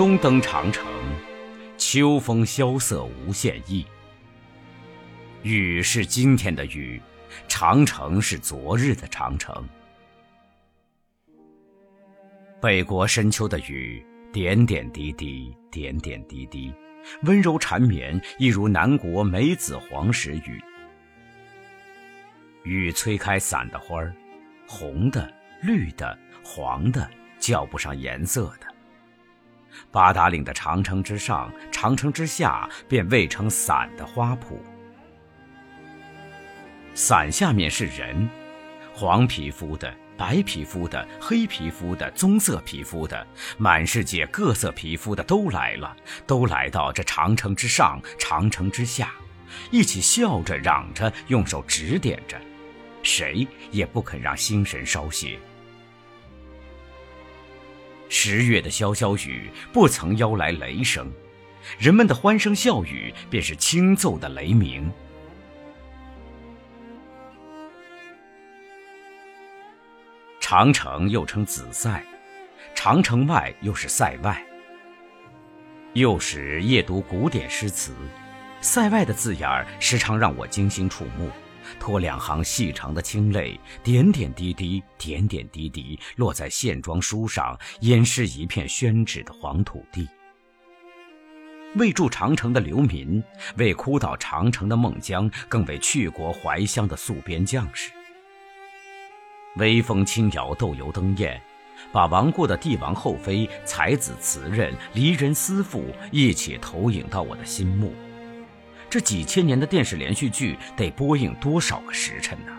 中登长城，秋风萧瑟无限意。雨是今天的雨，长城是昨日的长城。北国深秋的雨，点点滴滴，点点滴滴，温柔缠绵，一如南国梅子黄时雨。雨催开伞的花儿，红的、绿的、黄的，叫不上颜色的。八达岭的长城之上，长城之下，便未成伞的花圃。伞下面是人，黄皮肤的、白皮肤的、黑皮肤的、棕色皮肤的，满世界各色皮肤的都来了，都来到这长城之上、长城之下，一起笑着、嚷着，用手指点着，谁也不肯让心神稍歇。十月的潇潇雨不曾邀来雷声，人们的欢声笑语便是轻奏的雷鸣。长城又称紫塞，长城外又是塞外。幼时夜读古典诗词，塞外的字眼儿时常让我惊心触目，托两行细长的清泪，点点滴滴，点点滴滴落在线装书上，淹湿一片宣纸的黄土地。为筑长城的流民，为哭倒长城的孟姜，更为去国怀乡的戍边将士。微风轻摇豆油灯焰，把亡故的帝王后妃、才子词人、离人思妇一起投影到我的心目。这几千年的电视连续剧得播映多少个时辰呢？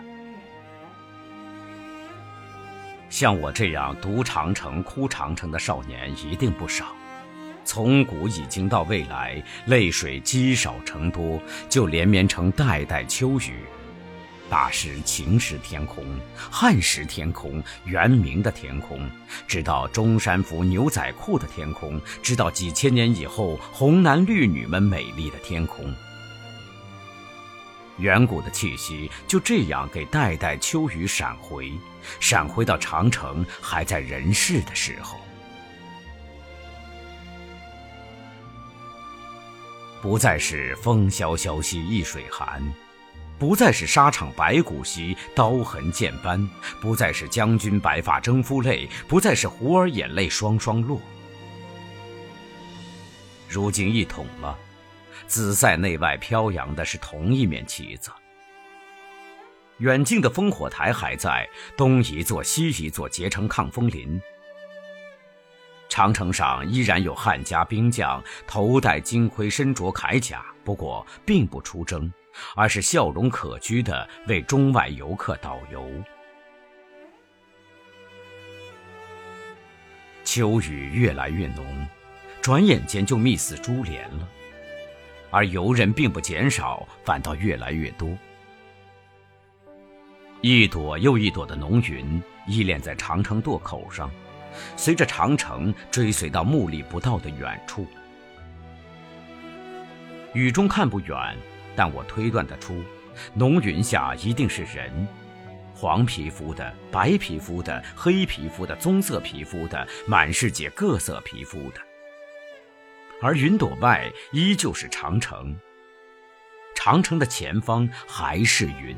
像我这样读长城、哭长城的少年一定不少。从古已经到未来，泪水积少成多，就连绵成代代秋雨。大时秦时天空，汉时天空，元明的天空，直到中山服牛仔裤的天空，直到几千年以后红男绿女们美丽的天空。远古的气息就这样给代代秋雨闪回，闪回到长城还在人世的时候。不再是风萧萧兮易水寒。不再是沙场白骨兮，刀痕剑斑；不再是将军白发征夫泪；不再是胡儿眼泪双双落。如今一统了，紫塞内外飘扬的是同一面旗子。远近的烽火台还在，东一座西一座结成抗风林。长城上依然有汉家兵将，头戴金盔，身着铠甲，不过并不出征。而是笑容可掬的为中外游客导游。秋雨越来越浓，转眼间就密似珠帘了，而游人并不减少，反倒越来越多。一朵又一朵的浓云依恋在长城垛口上，随着长城追随到目力不到的远处。雨中看不远。但我推断得出，浓云下一定是人，黄皮肤的、白皮肤的、黑皮肤的、棕色皮肤的，满世界各色皮肤的。而云朵外依旧是长城，长城的前方还是云。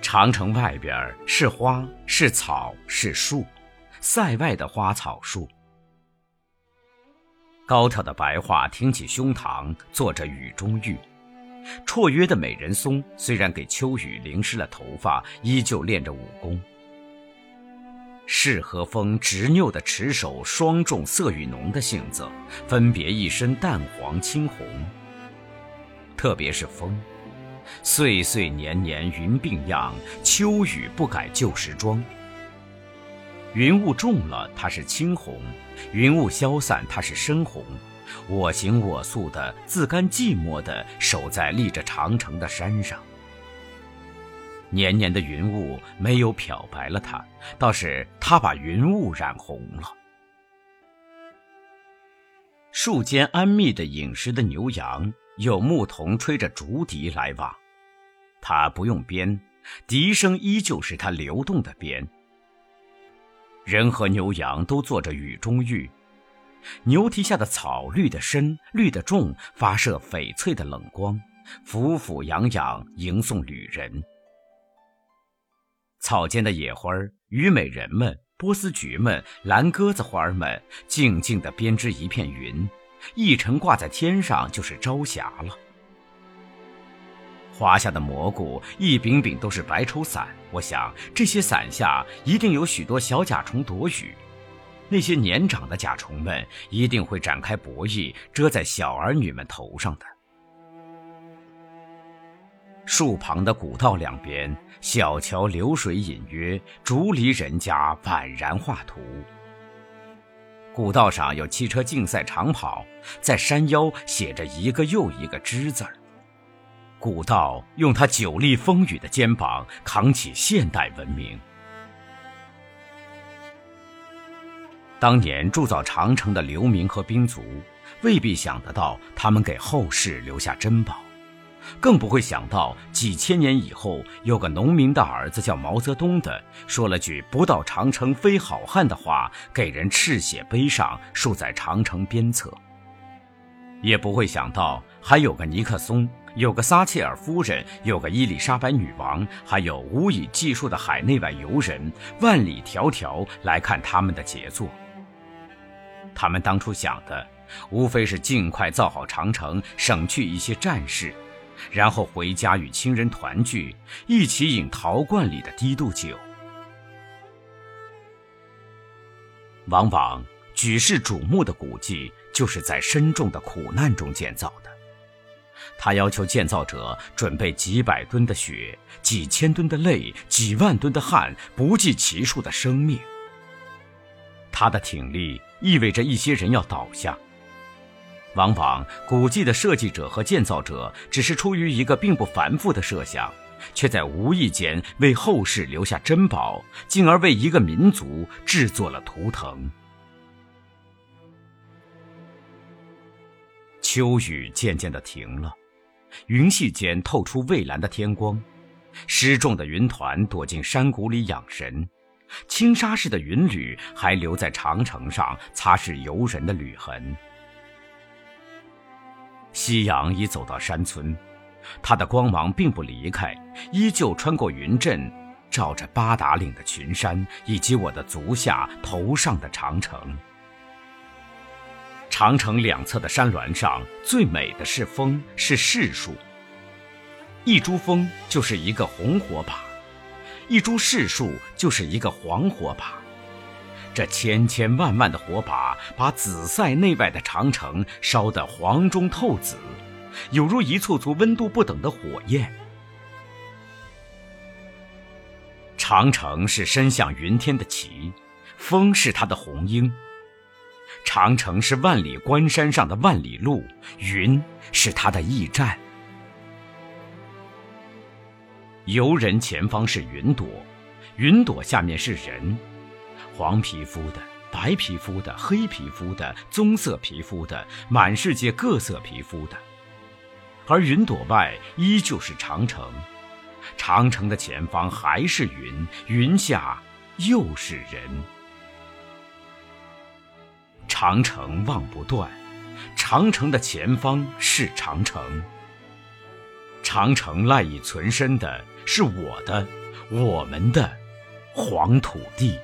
长城外边是花是草是树，塞外的花草树。高挑的白桦挺起胸膛，做着雨中玉；绰约的美人松虽然给秋雨淋湿了头发，依旧练着武功。是和风执拗的持守，霜重色与浓的性子，分别一身淡黄青红。特别是风，岁岁年年云鬓样，秋雨不改旧时妆。云雾重了，它是青红；云雾消散，它是深红。我行我素的，自甘寂寞的守在立着长城的山上。年年的云雾没有漂白了它，倒是它把云雾染红了。树间安谧的饮食的牛羊，有牧童吹着竹笛来往。他不用鞭，笛声依旧是它流动的鞭。人和牛羊都做着雨中浴。牛蹄下的草绿得深，绿得重，发射翡翠的冷光，俯俯仰仰迎送旅人。草间的野花虞美人们、波斯菊们、蓝鸽子花儿们，静静地编织一片云，一尘挂在天上就是朝霞了。花下的蘑菇一柄柄都是白绸伞，我想这些伞下一定有许多小甲虫躲雨，那些年长的甲虫们一定会展开薄翼遮在小儿女们头上的。树旁的古道两边，小桥流水隐约，竹篱人家宛然画图。古道上有汽车竞赛长跑，在山腰写着一个又一个“之”字儿。古道用他久历风雨的肩膀扛起现代文明。当年铸造长城的流民和兵卒，未必想得到他们给后世留下珍宝，更不会想到几千年以后，有个农民的儿子叫毛泽东的，说了句“不到长城非好汉”的话，给人赤血碑上竖在长城边侧。也不会想到还有个尼克松。有个撒切尔夫人，有个伊丽莎白女王，还有无以计数的海内外游人，万里迢迢来看他们的杰作。他们当初想的，无非是尽快造好长城，省去一些战事，然后回家与亲人团聚，一起饮陶罐里的低度酒。往往举世瞩目的古迹，就是在深重的苦难中建造的。他要求建造者准备几百吨的血、几千吨的泪、几万吨的汗、不计其数的生命。他的挺立意味着一些人要倒下。往往古迹的设计者和建造者只是出于一个并不繁复的设想，却在无意间为后世留下珍宝，进而为一个民族制作了图腾。秋雨渐渐的停了。云隙间透出蔚蓝的天光，失重的云团躲进山谷里养神，轻纱似的云缕还留在长城上擦拭游人的履痕。夕阳已走到山村，它的光芒并不离开，依旧穿过云阵，照着八达岭的群山以及我的足下头上的长城。长城两侧的山峦上，最美的是枫，是柿树。一株枫就是一个红火把，一株柿树就是一个黄火把。这千千万万的火把，把紫塞内外的长城烧得黄中透紫，有如一簇簇温度不等的火焰。长城是伸向云天的旗，风是它的红缨。长城是万里关山上的万里路，云是它的驿站。游人前方是云朵，云朵下面是人，黄皮肤的、白皮肤的、黑皮肤的、棕色皮肤的，满世界各色皮肤的。而云朵外依旧是长城，长城的前方还是云，云下又是人。长城望不断，长城的前方是长城。长城赖以存身的是我的、我们的黄土地。